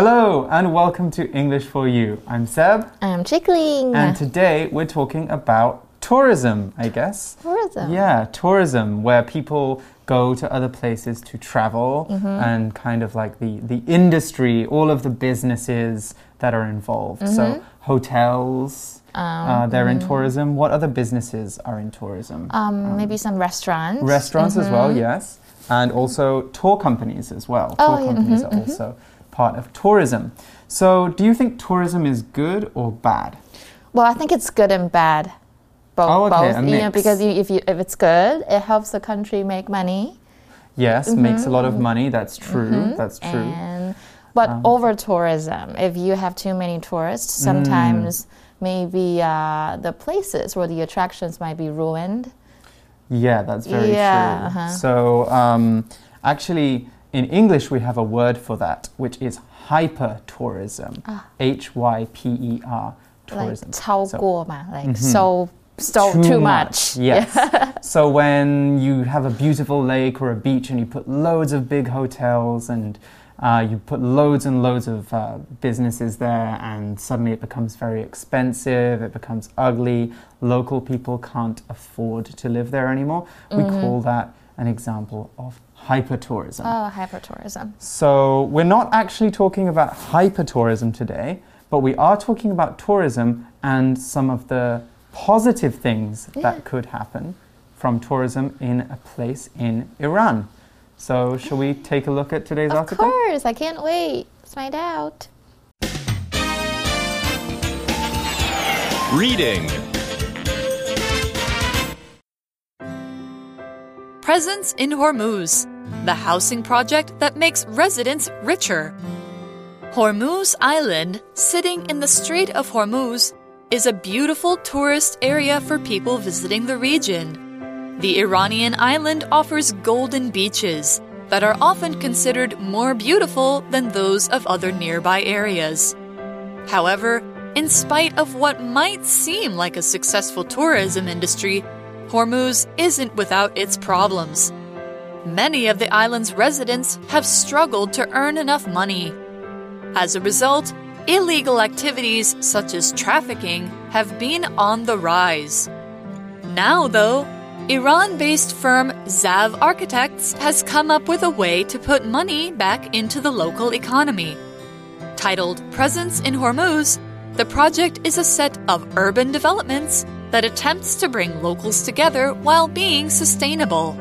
Hello and welcome to English for You. I'm Seb, I'm Chickling. and today we're talking about tourism, I guess. tourism. Yeah, tourism, where people go to other places to travel Mm-hmm. and kind of like the, the industry, all of the businesses that are involved. Mm-hmm. So, hotels, Um, uh, they're in tourism. What other businesses are in tourism? Um, maybe some restaurants. Restaurants as well, yes. And also tour companies as well. Mm-hmm. Oh, tour yeah, companies are also part of tourism. So, do you think tourism is good or bad? Well, I think it's good and bad. Both, Oh, okay, both. You know, because you, if you if it's good, it helps the country make money. Yes, makes a lot of money. That's true. That's true. And but Um, over tourism, if you have too many tourists, Mm. sometimes maybe uh, the places or the attractions might be ruined. Yeah, that's very Yeah, true. uh-huh. So, um, actually, in English, we have a word for that, which is hyper tourism. H Y P E R tourism. Ah. Like 超 So- 过嘛, like so so too, much. Yes. so when you have a beautiful lake or a beach and you put loads of big hotels and uh, you put loads and loads of uh, businesses there, and suddenly it becomes very expensive, it becomes ugly, local people can't afford to live there anymore. We call that an example of hypertourism. Oh, hypertourism. So, we're not actually talking about hypertourism today, but we are talking about tourism and some of the positive things that could happen from tourism in a place in Iran. So, shall we take a look at today's Of article? Of course, I can't wait. Let's find out. Reading Presence in Hormuz, the housing project that makes residents richer. Hormuz Island, sitting in the Strait of Hormuz, is a beautiful tourist area for people visiting the region. The Iranian island offers golden beaches that are often considered more beautiful than those of other nearby areas. However, in spite of what might seem like a successful tourism industry, Hormuz isn't without its problems. Many of the island's residents have struggled to earn enough money. As a result, illegal activities such as trafficking have been on the rise. Now, though, Iran based firm Zav Architects has come up with a way to put money back into the local economy. Titled Presence in Hormuz, the project is a set of urban developments that attempts to bring locals together while being sustainable.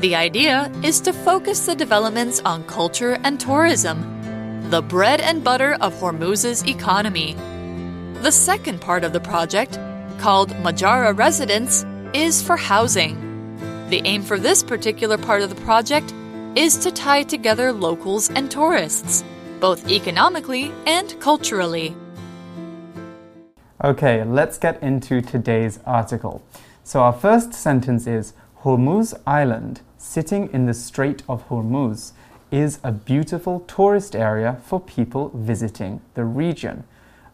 The idea is to focus the developments on culture and tourism, the bread and butter of Hormuz's economy. The second part of the project, called Majara Residence, is for housing. The aim for this particular part of the project is to tie together locals and tourists, both economically and culturally. Okay, let's get into today's article. So, our first sentence is Hormuz Island, sitting in the Strait of Hormuz, is a beautiful tourist area for people visiting the region.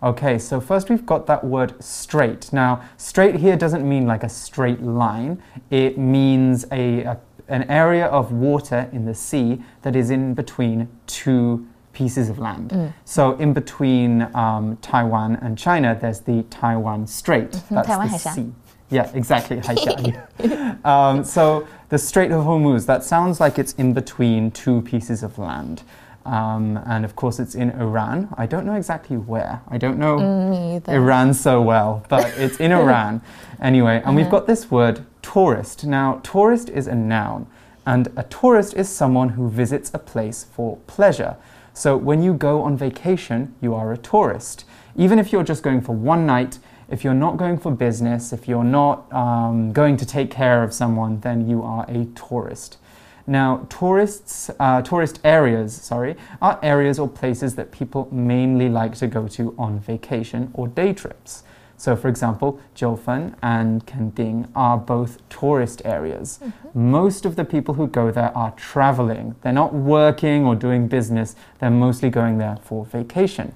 Okay, so first we've got that word strait. Now, strait here doesn't mean like a straight line, it means a, a an area of water in the sea that is in between two pieces of land. So, in between um, Taiwan and China, there's the Taiwan Strait. That's Taiwan the sea. Yeah, exactly. um, so, the Strait of Hormuz, that sounds like it's in between two pieces of land. Um, and of course, it's in Iran. I don't know exactly where. I don't know Me. Iran so well, but it's in Iran. Anyway, and we've got this word tourist. Now, tourist is a noun, and a tourist is someone who visits a place for pleasure. So when you go on vacation, you are a tourist. Even if you're just going for one night, if you're not going for business, if you're not um, going to take care of someone, then you are a tourist. Now, tourists, uh, tourist areas, sorry, are areas or places that people mainly like to go to on vacation or day trips. So, for example, Jiufen and Kending are both tourist areas. Most of the people who go there are traveling. They're not working or doing business, they're mostly going there for vacation.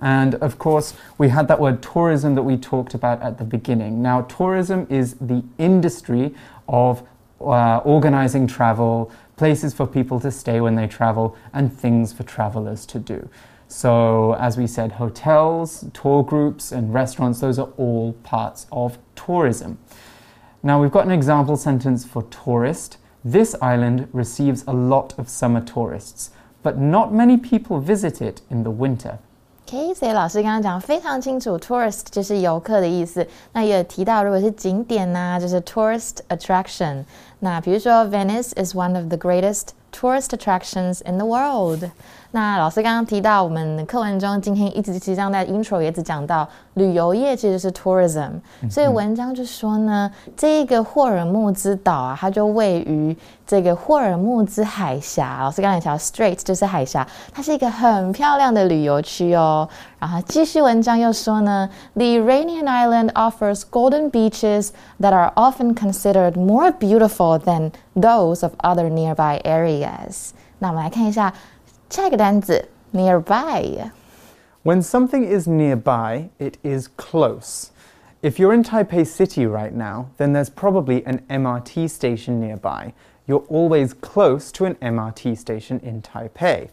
And of course, we had that word tourism that we talked about at the beginning. Now, tourism is the industry of uh, organizing travel, places for people to stay when they travel, and things for travelers to do. So, as we said, hotels, tour groups, and restaurants, those are all parts of tourism. Now, we've got an example sentence for tourist. This island receives a lot of summer tourists, but not many people visit it in the winter. OK，所以老师刚刚讲非常清楚，tourist 就是游客的意思。那也有提到，如果是景点呐、就是 tourist attraction。那比如说，Venice is one of the greatest tourist attractions in the world。那老师刚刚提到，我们课文中今天一直其实在 intro 也只讲到旅游业其实是 tourism，、嗯、所以文章就说呢，这个霍尔木兹岛啊，它就位于这个霍尔木兹海峡。老师刚才讲 Strait 就是海峡，它是一个很漂亮的旅游区哦。然后继续文章又说呢，The Iranian island offers golden beaches that are often considered more beautiful than those of other nearby areas。那我们来看一下。下一个单词 nearby. When something is nearby, it is close. If you're in Taipei City right now, then there's probably an MRT station nearby. You're always close to an MRT station in Taipei.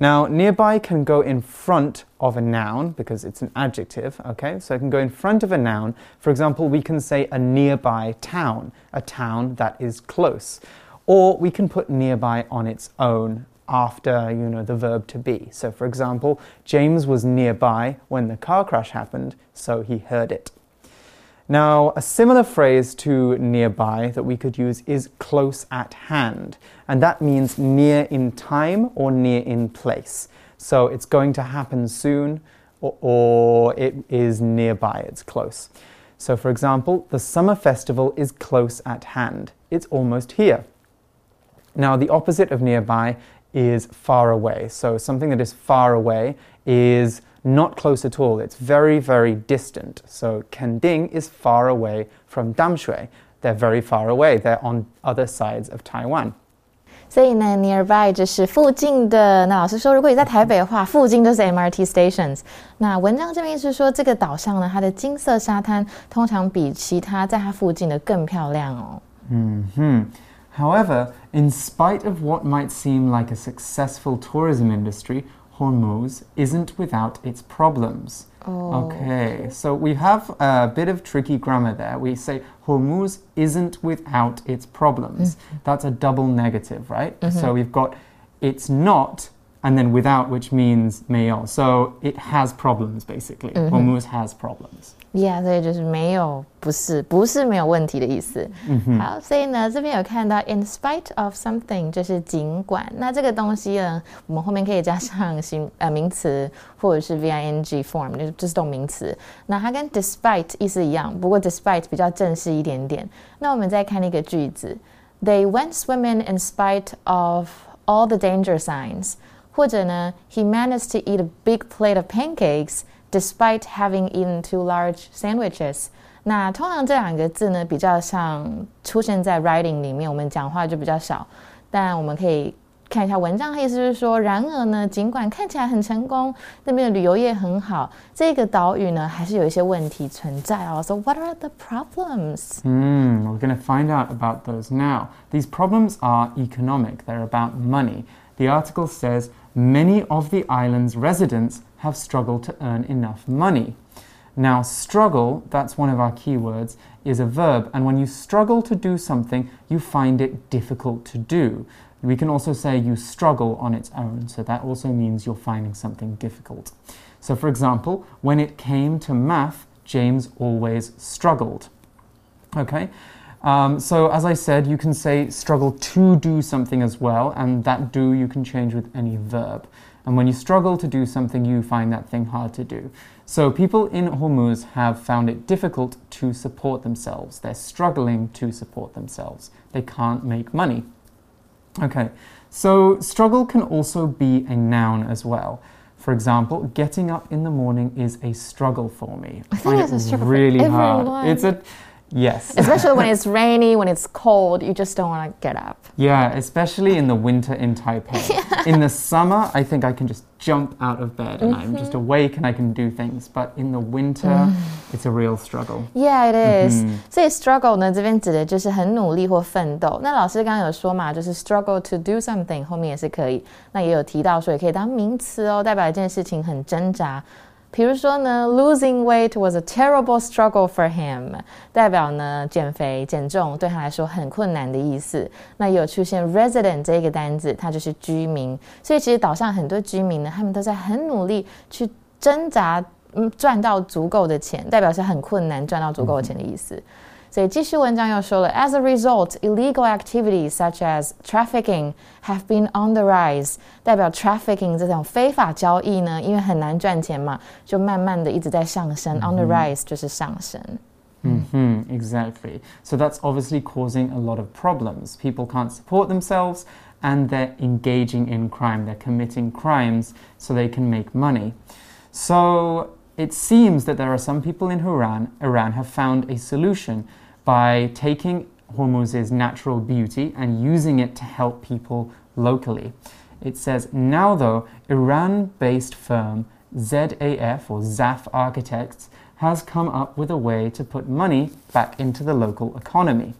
Now, nearby can go in front of a noun because it's an adjective, okay? So it can go in front of a noun. For example, we can say a nearby town, a town that is close. Or we can put nearby on its own after you know the verb to be. So for example, James was nearby when the car crash happened, so he heard it. Now, a similar phrase to nearby that we could use is close at hand, and that means near in time or near in place. So it's going to happen soon or, or it is nearby, it's close. So, for example, the summer festival is close at hand, it's almost here. Now, the opposite of nearby is far away. So something that is far away is not close at all. It's very, very distant. So Kending is far away from Damshui. They're very far away. They're on other sides of Taiwan. 所以呢，nearby 就是附近的。那老师说，如果你在台北的话，附近就是 MRT stations。那文章这边是说，这个岛上呢，它的金色沙滩通常比其他在它附近的更漂亮哦。嗯哼。However, in spite of what might seem like a successful tourism industry, Hormuz isn't without its problems. Oh. Okay, so we have a bit of tricky grammar there. We say Hormuz isn't without its problems. Mm -hmm. That's a double negative, right? Mm -hmm. So we've got it's not and then without, which means 没有. So it has problems, basically. Mm -hmm. Hormuz has problems. Yeah，所以就是没有，不是，不是没有问题的意思。嗯哼。好，所以呢，这边有看到 in spite of something，就是尽管。那这个东西呢，我们后面可以加上形呃名词或者是 ving form，就是这是动名词。那它跟 despite 意思一样，不过 despite 比较正式一点点。那我们再看那个句子，They went swimming in spite of all the danger signs。或者呢，He managed to eat a big plate of pancakes despite having eaten two large sandwiches。那通常这两个字呢，比较像出现在 writing 里面，我们讲话就比较少。但我们可以看一下文章，意思是说，然而呢，尽管看起来很成功，那边的旅游业很好，这个岛屿呢，还是有一些问题存在哦。So what are the problems? Hmm, we're going to find out about those now. These problems are economic. They're about money. The article says many of the island's residents have struggled to earn enough money. Now, struggle, that's one of our keywords, is a verb, and when you struggle to do something, you find it difficult to do. We can also say you struggle on its own, so that also means you're finding something difficult. So, for example, when it came to math, James always struggled. Okay? Um, so, as I said, you can say struggle to do something as well, and that do you can change with any verb. And when you struggle to do something, you find that thing hard to do. So, people in Hormuz have found it difficult to support themselves. They're struggling to support themselves. They can't make money. Okay, so struggle can also be a noun as well. For example, getting up in the morning is a struggle for me. I, I find it really hard. It's a Yes. especially when it's rainy, when it's cold, you just don't want to get up. Yeah, especially in the winter in Taipei. yeah. In the summer, I think I can just jump out of bed and I'm just awake and I can do things. But in the winter, it's a real struggle. Yeah, it is. 所以 struggle 呢，这边指的就是很努力或奋斗。那老师刚刚有说嘛，就是 struggle to do something 后面也是可以。那也有提到说，也可以当名词哦，代表一件事情很挣扎。 比如说呢，losing weight was a terrible struggle for him，代表呢减肥减重对他来说很困难的意思。那有出现 resident 这个单字，它就是居民。所以其实岛上很多居民呢，他们都在很努力去挣扎，嗯，赚到足够的钱，代表是很困难赚到足够的钱的意思。所以继续文章又说了，as a result, illegal activities such as trafficking have been on the rise。代表 trafficking 这种非法交易呢，因为很难赚钱嘛，就慢慢的一直在上升。On the rise 就是上升。Mm-hmm, exactly. So that's obviously causing a lot of problems. People can't support themselves and they're engaging in crime. They're committing crimes so they can make money. So it seems that there are some people in Iran, Iran have found a solution by taking Hormuz's natural beauty and using it to help people locally. It says, now though, Iran based firm ZAF or ZAF Architects has come up with a way to put money back into the local economy.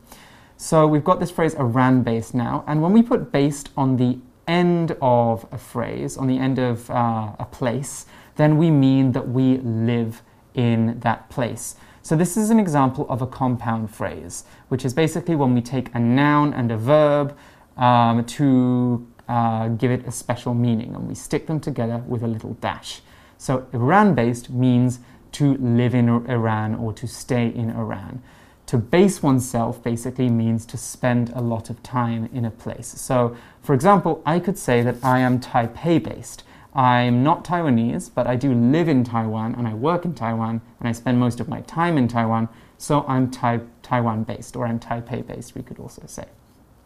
So we've got this phrase Iran based now, and when we put based on the end of a phrase, on the end of uh, a place, then we mean that we live in that place. So, this is an example of a compound phrase, which is basically when we take a noun and a verb um, to uh, give it a special meaning and we stick them together with a little dash. So, Iran based means to live in Iran or to stay in Iran. To base oneself basically means to spend a lot of time in a place. So, for example, I could say that I am Taipei based. I'm not Taiwanese, but I do live in Taiwan and I work in Taiwan and I spend most of my time in Taiwan. So I'm tai- Taiwan based or I'm Taipei based, we could also say.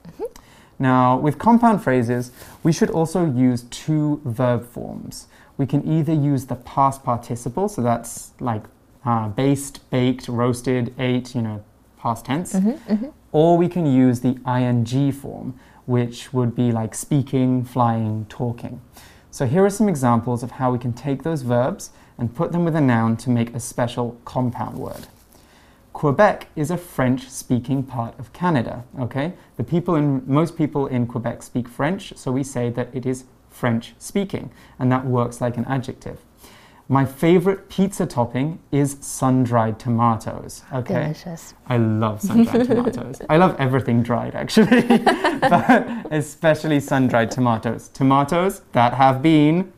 Mm-hmm. Now, with compound phrases, we should also use two verb forms. We can either use the past participle, so that's like uh, based, baked, roasted, ate, you know, past tense, mm-hmm, mm-hmm. or we can use the ing form, which would be like speaking, flying, talking. So here are some examples of how we can take those verbs and put them with a noun to make a special compound word. Quebec is a French speaking part of Canada, okay? The people in most people in Quebec speak French, so we say that it is French speaking, and that works like an adjective. My favorite pizza topping is sun dried tomatoes. Okay. Delicious. I love sun dried tomatoes. I love everything dried actually, but especially sun dried tomatoes. Tomatoes that have been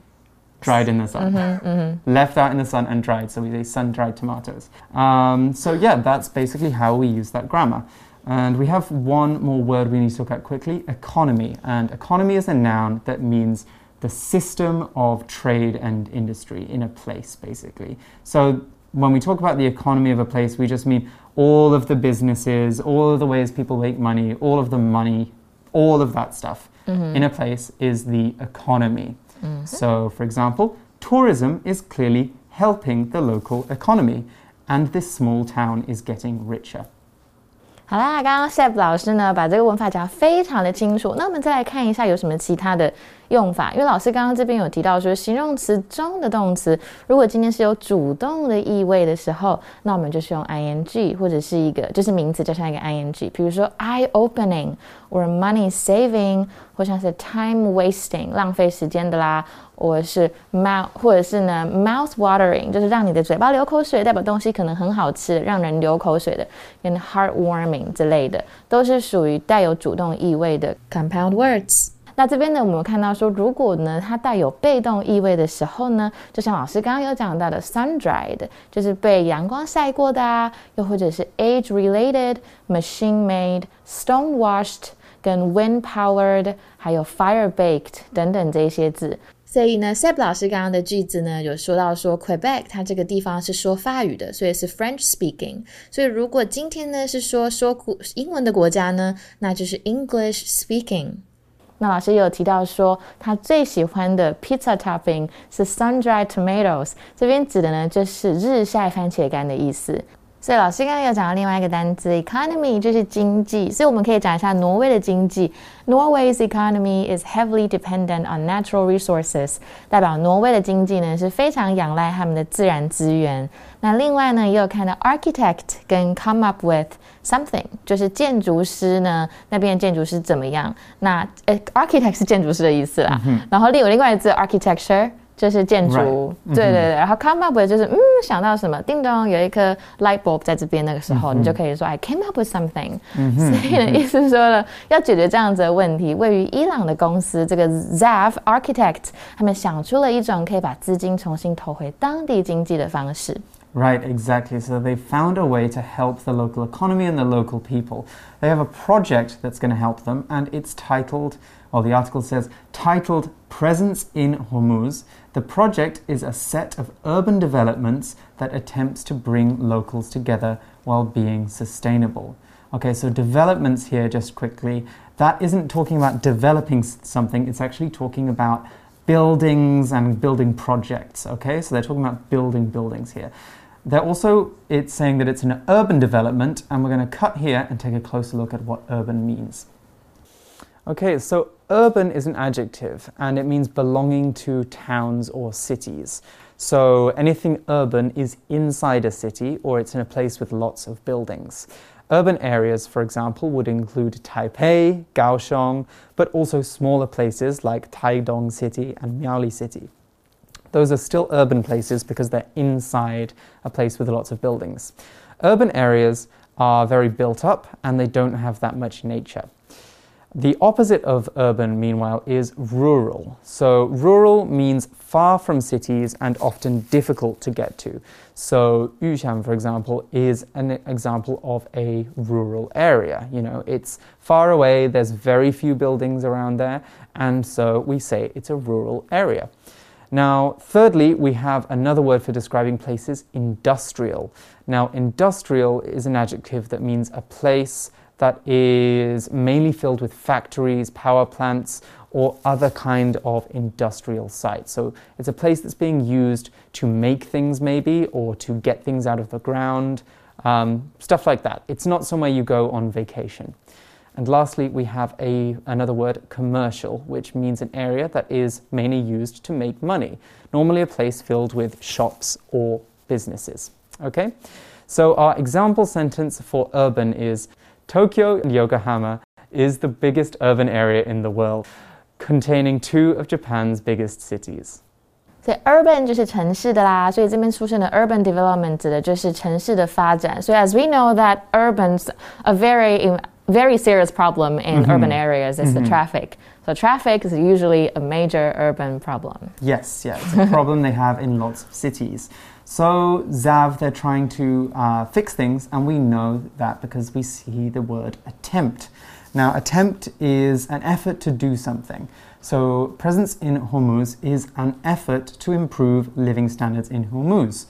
dried in the sun, mm-hmm, mm-hmm. left out in the sun and dried. So we say sun dried tomatoes. Um, so, yeah, that's basically how we use that grammar. And we have one more word we need to look at quickly economy. And economy is a noun that means the system of trade and industry in a place, basically. So when we talk about the economy of a place, we just mean all of the businesses, all of the ways people make money, all of the money, all of that stuff mm-hmm. in a place is the economy. Mm-hmm. So, for example, tourism is clearly helping the local economy, and this small town is getting richer. 好啦，刚刚 Seb 老师呢把这个文法讲非常的清楚。那我们再来看一下有什么其他的用法。因为老师刚刚这边有提到说，形容词中的动词如果今天是有主动的意味的时候，那我们就是用 ing 或者是一个就是名词加上一个 ing。比如说 eye opening or money saving，或像是 time wasting 浪费时间的啦。或者是 mouth，或者是呢 mouth watering，就是让你的嘴巴流口水，代表东西可能很好吃，让人流口水的，跟 heartwarming 之类的，都是属于带有主动意味的 compound words。那这边呢，我们看到说，如果呢它带有被动意味的时候呢，就像老师刚刚有讲到的 sun dried，就是被阳光晒过的啊，又或者是 age related、machine made、stone washed、跟 wind powered，还有 fire baked 等等这些字。所以呢，Seb 老师刚刚的句子呢，有说到说 Quebec 它这个地方是说法语的，所以是 French speaking。所以如果今天呢是说说英文的国家呢，那就是 English speaking。那老师有提到说，他最喜欢的 pizza topping 是 sun-dried tomatoes，这边指的呢就是日晒番茄干的意思。所以老师刚刚有讲到另外一个单词 economy，就是经济，所以我们可以讲一下挪威的经济。Norway's economy is heavily dependent on natural resources，代表挪威的经济呢是非常仰赖他们的自然资源。那另外呢，也有看到 architect 跟 come up with something，就是建筑师呢那边的建筑师怎么样？那呃 architect 是建筑师的意思啦。然后另有另外一个字 architecture。就是建筑，对对对，然后 come up with 就是嗯想到什么，叮咚有一颗 light bulb 在这边，那个时候你就可以说 I came up with something。所以呢，意思说了要解决这样子的问题，位于伊朗的公司这个 Zav Architect 他们想出了一种可以把资金重新投回当地经济的方式。Right, exactly. So they found a way to help the local economy and the local people. They have a project that's going to help them, and it's titled, the article says, titled Presence in Hormuz. The project is a set of urban developments that attempts to bring locals together while being sustainable. Okay, so developments here, just quickly, that isn't talking about developing something, it's actually talking about buildings and building projects. Okay, so they're talking about building buildings here. They're also, it's saying that it's an urban development, and we're going to cut here and take a closer look at what urban means. Okay, so urban is an adjective and it means belonging to towns or cities. So anything urban is inside a city or it's in a place with lots of buildings. Urban areas, for example, would include Taipei, Kaohsiung, but also smaller places like Taidong City and Miaoli City. Those are still urban places because they're inside a place with lots of buildings. Urban areas are very built up and they don't have that much nature. The opposite of urban, meanwhile, is rural. So, rural means far from cities and often difficult to get to. So, Yuxiang, for example, is an example of a rural area. You know, it's far away, there's very few buildings around there, and so we say it's a rural area. Now, thirdly, we have another word for describing places industrial. Now, industrial is an adjective that means a place that is mainly filled with factories, power plants, or other kind of industrial sites. So it's a place that's being used to make things, maybe, or to get things out of the ground, um, stuff like that. It's not somewhere you go on vacation. And lastly, we have a, another word, commercial, which means an area that is mainly used to make money, normally a place filled with shops or businesses. Okay? So our example sentence for urban is Tokyo and Yokohama is the biggest urban area in the world, containing two of Japan's biggest cities. 所以 urban 就是城市的啦，所以这边出现的 urban development 指的就是城市的发展。So as we know that urban's a very very serious problem in mm -hmm. urban areas is mm -hmm. the mm-hmm. traffic. So traffic is usually a major urban problem. Yes, yeah, it's a problem they have in lots of cities. So Zav, they're trying to uh, fix things, and we know that because we see the word attempt. Now, attempt is an effort to do something. So, presence in Hormuz is an effort to improve living standards in Hormuz.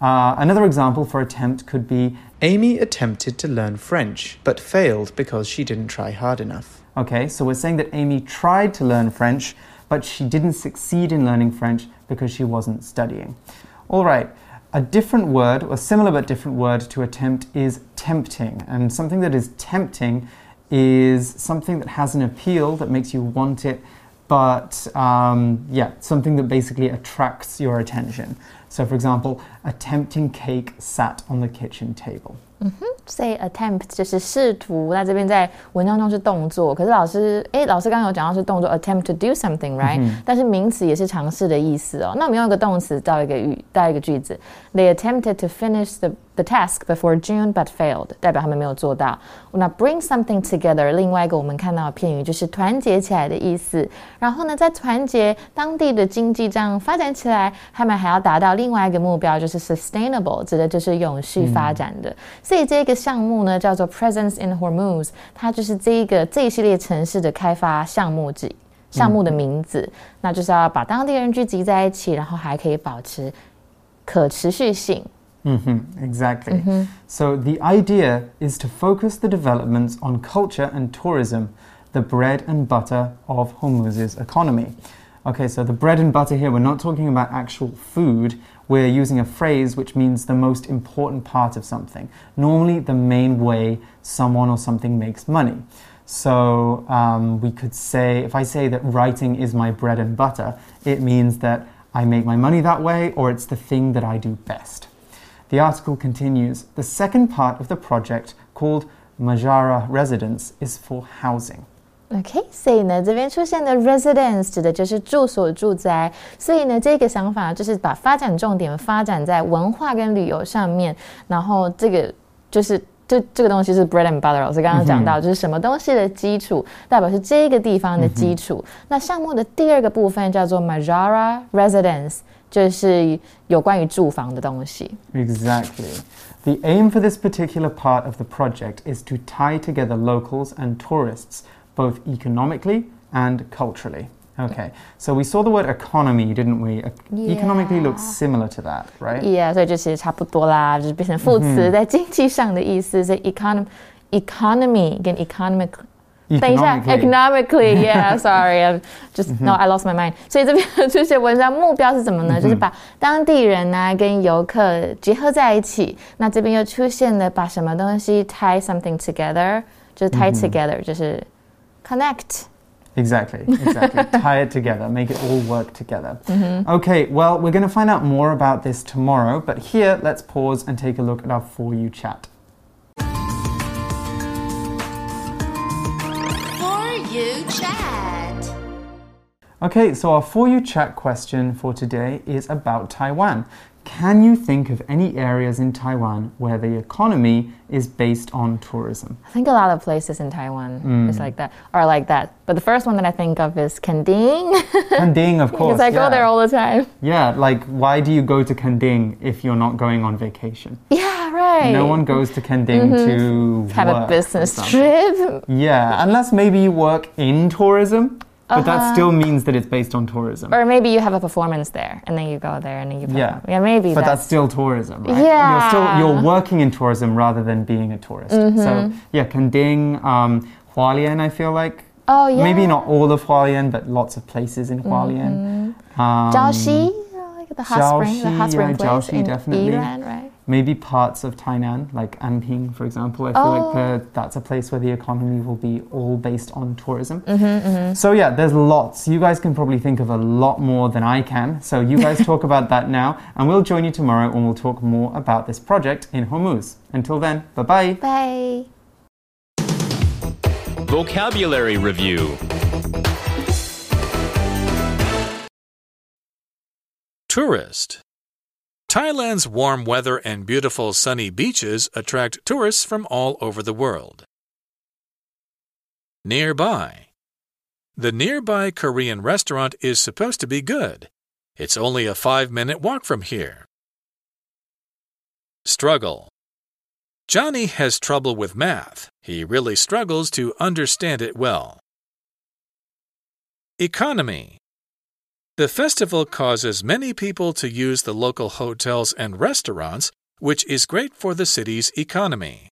Uh, another example for attempt could be Amy attempted to learn French, but failed because she didn't try hard enough. Okay, so we're saying that Amy tried to learn French, but she didn't succeed in learning French because she wasn't studying. All right, a different word, or similar but different word to attempt is tempting. And something that is tempting is something that has an appeal that makes you want it, but um, yeah, something that basically attracts your attention. So, for example, a tempting cake sat on the kitchen table. 嗯哼，say attempt 就是试图，那这边在文章中是动作，可是老师，哎，老师刚刚有讲到是动作，attempt to do something，right？、嗯、但是名词也是尝试的意思哦。那我们用一个动词造一个语，造一个句子，They attempted to finish the the task before June but failed，代表他们没有做到。那 bring something together，另外一个我们看到的片语就是团结起来的意思。然后呢，在团结当地的经济这样发展起来，他们还要达到另外一个目标，就是 sustainable，指的就是永续发展的。嗯、所以这个项目呢叫做 Presence in Hormuz，它就是这一个这一系列城市的开发项目之项目的名字。嗯、那就是要把当地人聚集在一起，然后还可以保持可持续性。Mm-hmm, exactly. Mm-hmm. So the idea is to focus the developments on culture and tourism, the bread and butter of Hormuz's economy. Okay, so the bread and butter here, we're not talking about actual food. we're using a phrase which means the most important part of something. Normally, the main way someone or something makes money. So um, we could say, if I say that writing is my bread and butter, it means that I make my money that way or it's the thing that I do best. The article continues The second part of the project, called Majara Residence, is for housing. OK，所以呢，这边出现的 residence 指的就是住所、住宅。所以呢，这个想法就是把发展重点发展在文化跟旅游上面。然后这个就是这这个东西是 bread and butter，老师刚刚讲到，就是什么东西的基础，代表是这个地方的基础。那项目的第二个部分叫做 Majara Residence，就是有关于住房的东西。Exactly. The aim for this particular part of the project is to tie together locals and tourists both economically and culturally. Okay, so we saw the word economy, didn't we? Yeah. Economically looks similar to that, right? Yeah，所以就其实差不多啦，就是变成副词，在经济上的意思是 economy economy 跟 economic。等一下 Economically ，economically，yeah，sorry，I just no I lost my mind。所以这边这些文章目标是什么呢？就是把当地人呢跟游客结合在一起。那这边又出现了把什么东西 tie something together，就是 tie together，就是 connect。Exactly, exactly. Exactly. Tie it together, make it all work together. Mm-hmm. Okay, well, we're going to find out more about this tomorrow, but here let's pause and take a look at our For You chat. For you chat. Okay, so our For You chat question for today is about Taiwan. Can you think of any areas in Taiwan where the economy is based on tourism? I think a lot of places in Taiwan is mm. like that, are like that. But the first one that I think of is Kending. Kanding, of course. Because I go there all the time. Yeah, like why do you go to Kanding if you're not going on vacation? Yeah, right. No one goes to Kanding mm-hmm. to have a business trip. Yeah, unless maybe you work in tourism, but that Uh-huh. still means that it's based on tourism. Or maybe you have a performance there and then you go there and then you Yeah. yeah, maybe But that's that's, still tourism, right? Yeah. Mm-hmm. You're still you're working in tourism rather than being a tourist. So yeah, Kanding, um, Hualien, I feel like. Oh yeah. Maybe not all of Hualien, but lots of places in Hualien. Um, Jiaoxi, like the hot spring, the hot spring yeah, place Jiaoxi, in definitely. Yilan, right? Maybe parts of Tainan, like Anping, for example. I feel like Oh. the, that's a place where the economy will be all based on tourism. Mm-hmm, So yeah, there's lots. You guys can probably think of a lot more than I can. So you guys talk about that now, and we'll join you tomorrow when we'll talk more about this project in Hormuz. Until then, bye bye. Bye. Vocabulary Review Tourist Thailand's warm weather and beautiful sunny beaches attract tourists from all over the world. Nearby The nearby Korean restaurant is supposed to be good. It's only a five minute walk from here. Struggle Johnny has trouble with math. He really struggles to understand it well. Economy The festival causes many people to use the local hotels and restaurants, which is great for the city's economy.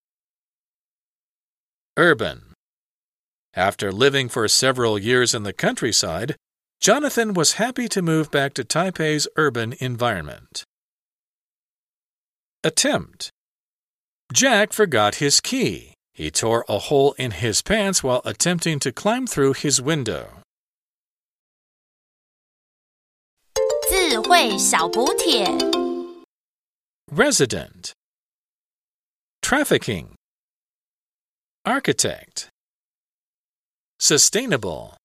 Urban After living for several years in the countryside, Jonathan was happy to move back to Taipei's urban environment. Attempt Jack forgot his key. He tore a hole in his pants while attempting to climb through his window. 智慧小补帖。 Resident Trafficking Architect Sustainable